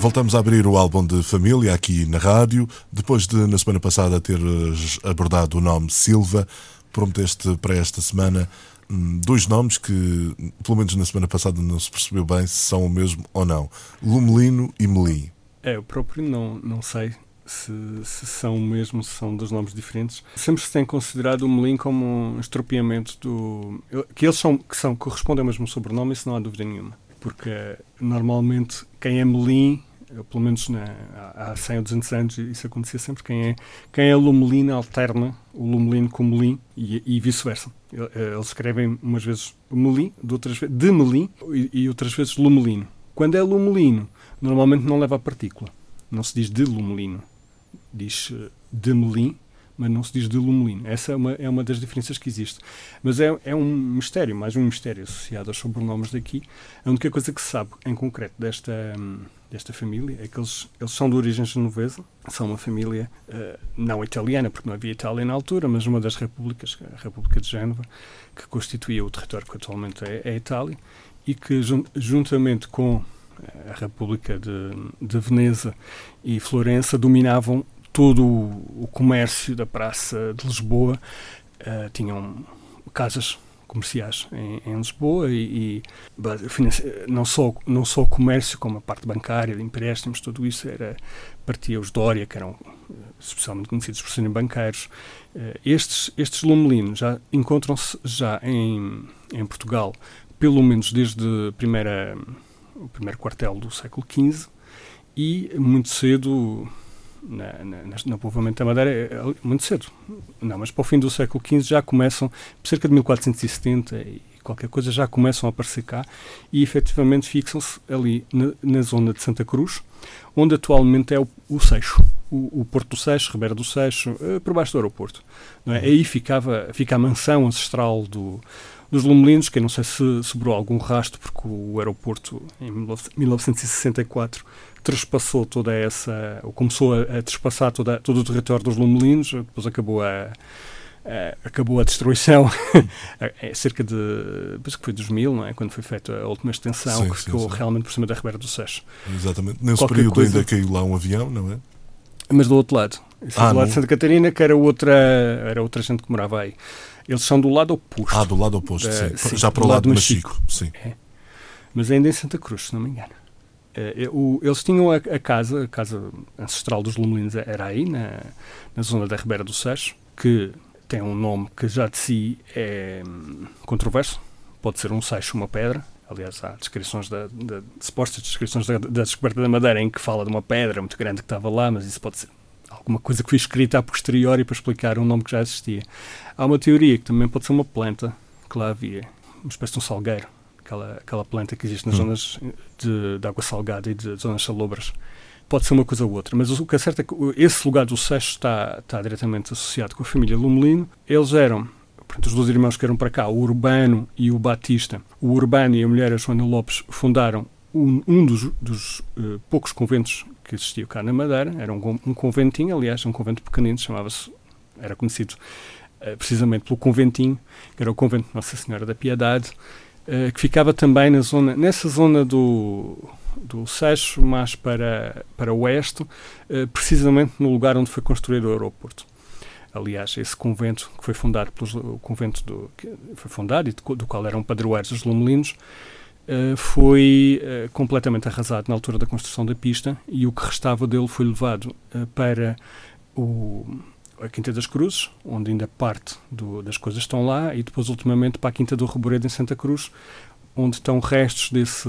Voltamos a abrir o álbum de família aqui na rádio. Depois de, na semana passada, teres abordado o nome Silva, prometeste para esta semana hum, dois nomes que, pelo menos na semana passada, não se percebeu bem se são o mesmo ou não: Lumelino e Melim. É, eu próprio não, não sei se, se, são o mesmo, se são dois nomes diferentes. Sempre se tem considerado o Melim como um estropiamento do. que eles são, que são, correspondem ao mesmo sobrenome, isso não há dúvida nenhuma. Porque normalmente quem é Melim pelo menos na, há 100 ou 200 anos, isso acontecia sempre. Quem é, quem é lumelina alterna o lumelino com melim e, e vice-versa. Eh, eles escrevem umas vezes melim, de, outras, de melim e, e outras vezes lumelino. Quando é lumelino, normalmente não leva a partícula. Não se diz de lumelino, diz eh, de melim mas não se diz de lumelino. Essa é uma, é uma das diferenças que existe. Mas é, é um mistério, mais um mistério associado aos sobrenomes daqui. A única coisa que se sabe em concreto desta, desta família é que eles, eles são de origem genovesa, são uma família uh, não italiana, porque não havia Itália na altura, mas uma das repúblicas, a República de Génova, que constituía o território que atualmente é, é a Itália, e que juntamente com a República de, de Veneza e Florença dominavam todo o, comércio da Praça de Lisboa. Uh, tinham casas comerciais em, em Lisboa e, e não só não só o comércio como a parte bancária de empréstimos tudo isso era partia os Dória que eram eh, especialmente conhecidos por serem banqueiros uh, estes estes lumelinos já encontram-se já em em Portugal pelo menos desde primeira o primeiro quartel do século XV e muito cedo na, na, no povoamento da Madeira é, muito cedo. Não, mas para o fim do século XV já começam, cerca de 1470 e qualquer coisa, já começam a aparecer cá e efetivamente fixam-se ali na, na, zona de Santa Cruz, onde atualmente é o, o Seixo. O, o, Porto do Seixo, Ribeira do Seixo, eh, por baixo do aeroporto. Não é? Aí ficava, fica a mansão ancestral do, dos Lumelinos, que eu não sei se sobrou algum rastro, porque o aeroporto, em 1964, trespassou toda essa, ou começou a, a trespassar toda, todo o território dos Lumelinos, depois acabou a, a acabou a destruição, é cerca de, penso que foi 2000, não é? Quando foi feita a última extensão, sim, que ficou sim. realmente por cima da Ribeira do Seixo. Exatamente. Nesse Qualquer período coisa... ainda caiu lá um avião, não é? Mas do outro lado. Esse ah, do lado de Santa Catarina, que era outra, era outra gente que morava aí. Eles são do lado oposto. Ah, do lado oposto, da, sim. Já para o lado, lado de Machico. Machico. Sim. É. Mas ainda em Santa Cruz, se não me engano. O, eles tinham a, casa, a casa ancestral dos Lumelinos era aí, na, na zona da Ribeira do Seixo, que tem um nome que já de si é hum, controverso. Pode ser um seixo, uma pedra. Aliás, há descrições da, da supostas descrições da, da, descoberta da Madeira em que fala de uma pedra muito grande que estava lá, mas isso pode ser alguma coisa que foi escrita a posteriori para explicar um nome que já existia. Há uma teoria que também pode ser uma planta que lá havia, uma espécie de um salgueiro aquela, aquela planta que existe nas hum. zonas de, de, água salgada e de zonas salobras. Pode ser uma coisa ou outra, mas o que é certo é que esse lugar do Seixo está, está diretamente associado com a família Lumelino. Eles eram, portanto, os dois irmãos que eram para cá, o Urbano e o Batista. O Urbano e a mulher, a Joana Lopes, fundaram um, um dos, dos uh, poucos conventos que existia cá na Madeira. Era um, um conventinho, aliás, um convento pequenino, chamava-se, era conhecido uh, precisamente pelo conventinho, que era o convento de Nossa Senhora da Piedade. Eh, que ficava também na zona, nessa zona do, do Seixo, mais para, para o oeste, uh, precisamente no lugar onde foi construído o aeroporto. Aliás, esse convento que foi fundado pelos, o convento do, que foi fundado e do, do qual eram padroeiros os lumelinos, uh, foi uh, completamente arrasado na altura da construção da pista e o que restava dele foi levado para o a Quinta das Cruzes, onde ainda parte do, das coisas estão lá, e depois ultimamente para a Quinta do Reboredo em Santa Cruz, onde estão restos desse,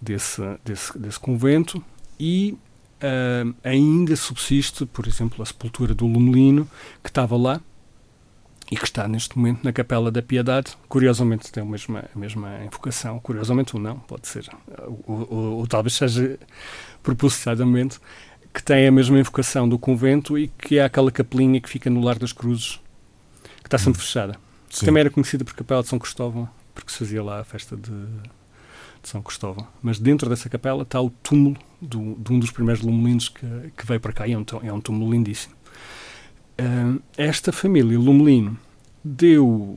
desse, desse, desse convento. E uh, ainda subsiste, por exemplo, a sepultura do Lumelino, que estava lá e que está neste momento na Capela da Piedade. Curiosamente tem a mesma, a mesma invocação, curiosamente ou não, pode ser, ou, ou, ou talvez seja propositadamente que tem a mesma invocação do convento e que é aquela capelinha que fica no Lar das Cruzes, que está sempre hum. fechada. Sim. Também era conhecida por Capela de São Cristóvão, porque se fazia lá a festa de, de São Cristóvão. Mas dentro dessa capela está o túmulo do, de um dos primeiros lumelinos que, que veio para cá e é um, é um túmulo lindíssimo. Uh, esta família Lumelino deu,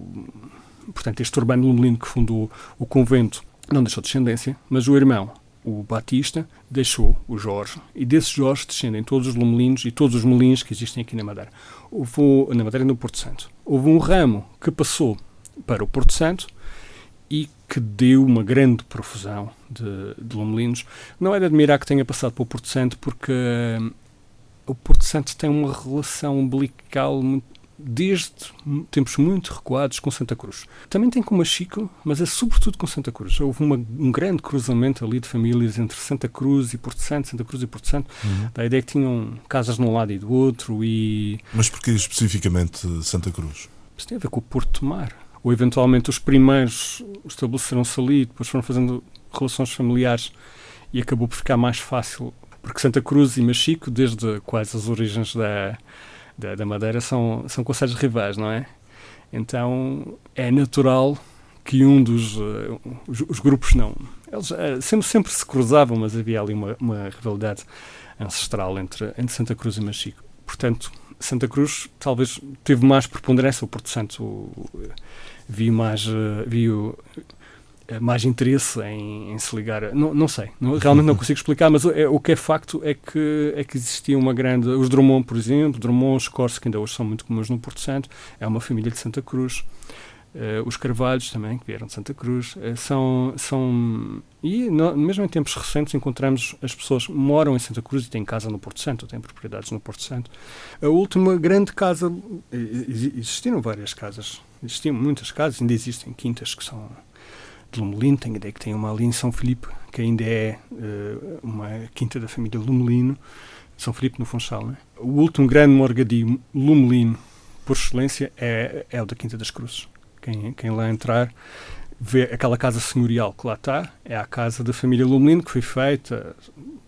portanto, este Urbano Lumelino que fundou o convento não deixou descendência, mas o irmão, o Batista, deixou o Jorge, e desse Jorge descendem todos os lumelinos e todos os molinos que existem aqui na Madeira. Houve, na Madeira e no Porto Santo. Houve um ramo que passou para o Porto Santo e que deu uma grande profusão de, de lumelinos. Não é de admirar que tenha passado para o Porto Santo, porque uh, o Porto Santo tem uma relação umbilical desde tempos muito recuados com Santa Cruz. Também tem com Machico, mas é sobretudo com Santa Cruz. Houve uma, um grande cruzamento ali de famílias entre Santa Cruz e Porto Santo, Santa Cruz e Porto Santo. Uhum. Da ideia que tinham casas de um lado e do outro e... Mas porquê especificamente Santa Cruz? Isso tem a ver com o Porto Mar. Ou eventualmente os primeiros estabeleceram-se ali, depois foram fazendo relações familiares e acabou por ficar mais fácil. Porque Santa Cruz e Machico, desde quase as origens da da, da Madeira são, são conselhos rivais, não é? Então é natural que um dos uh, os, os, grupos não. Eles uh, sempre, sempre se cruzavam, mas havia ali uma, uma rivalidade ancestral entre, entre Santa Cruz e Machico. Portanto, Santa Cruz talvez teve mais preponderância, o Porto Santo uh, viu mais. Eh, mais interesse em, em, se ligar. Não, não sei, não, realmente não consigo explicar, mas o, é, o, que é facto é que, é que existia uma grande. Os Drummond, por exemplo, Drummond, os Corse, que ainda hoje são muito comuns no Porto Santo, é uma família de Santa Cruz. Uh, os Carvalhos também, que vieram de Santa Cruz, uh, são, são. E no, mesmo em tempos recentes encontramos as pessoas que moram em Santa Cruz e têm casa no Porto Santo, têm propriedades no Porto Santo. A última grande casa. Existiram várias casas, existiam muitas casas, ainda existem quintas que são Lumelino, ideia que tem uma ali em São Filipe, que ainda é uh, uma quinta da família Lumelino, São Filipe no Funchal. Né? O último grande morgadio Lumelino, por excelência, é, é o da Quinta das Cruzes. Quem, quem lá entrar vê aquela casa senhorial que lá está, é a casa da família Lumelino, que foi feita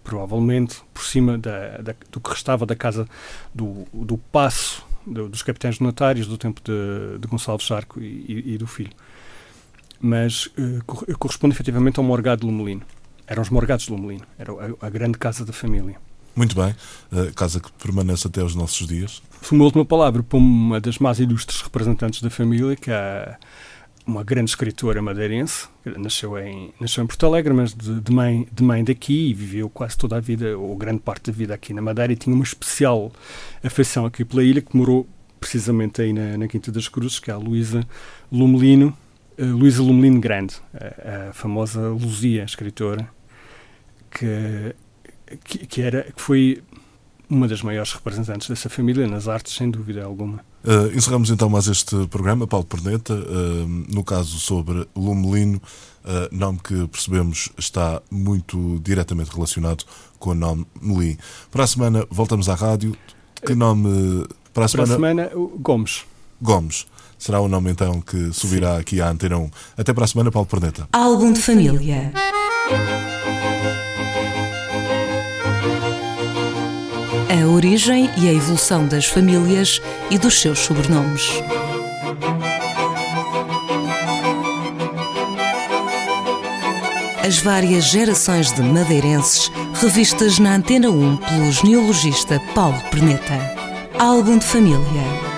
provavelmente por cima da, da, do que restava da casa do, do passo do, dos capitães notários do tempo de, de Gonçalves Charco e, e, e do filho mas uh, corresponde efetivamente ao Morgado de Lumelino. Eram os Morgados de Lumelino, era a, a grande casa da família. Muito bem, uh, casa que permanece até os nossos dias. Foi uma última palavra para uma das mais ilustres representantes da família, que é uma grande escritora madeirense, nasceu em, nasceu em Porto Alegre, mas de, de, mãe, de mãe daqui e viveu quase toda a vida, ou grande parte da vida aqui na Madeira, e tinha uma especial afeição aqui pela ilha, que morou precisamente aí na, na Quinta das Cruzes, que é a Luísa Lumelino, Luísa Lumelino Grande, a, a, famosa Luzia, escritora, que, que, que, era, que foi uma das maiores representantes dessa família nas artes, sem dúvida alguma. Uh, encerramos então mais este programa, Paulo Perneta, uh, no caso sobre Lumelino, uh, nome que percebemos está muito diretamente relacionado com o nome Melim. Para a semana voltamos à rádio. Que nome? Para a semana, para a semana Gomes. Gomes será o nome então que subirá Sim. aqui à Antena 1. Até para a semana, Paulo Perneta. Álbum de família. A origem e a evolução das famílias e dos seus sobrenomes. As várias gerações de madeirenses revistas na Antena 1 pelo genealogista Paulo Perneta. Álbum de família